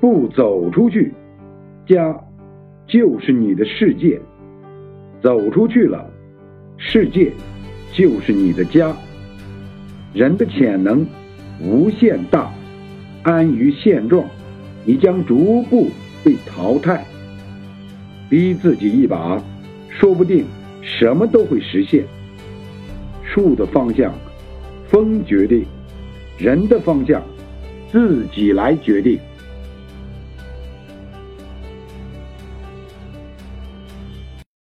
不走出去家就是你的世界走出去了世界就是你的家人的潜能无限大安于现状你将逐步被淘汰逼自己一把说不定什么都会实现。树的方向风决定人的方向自己来决定。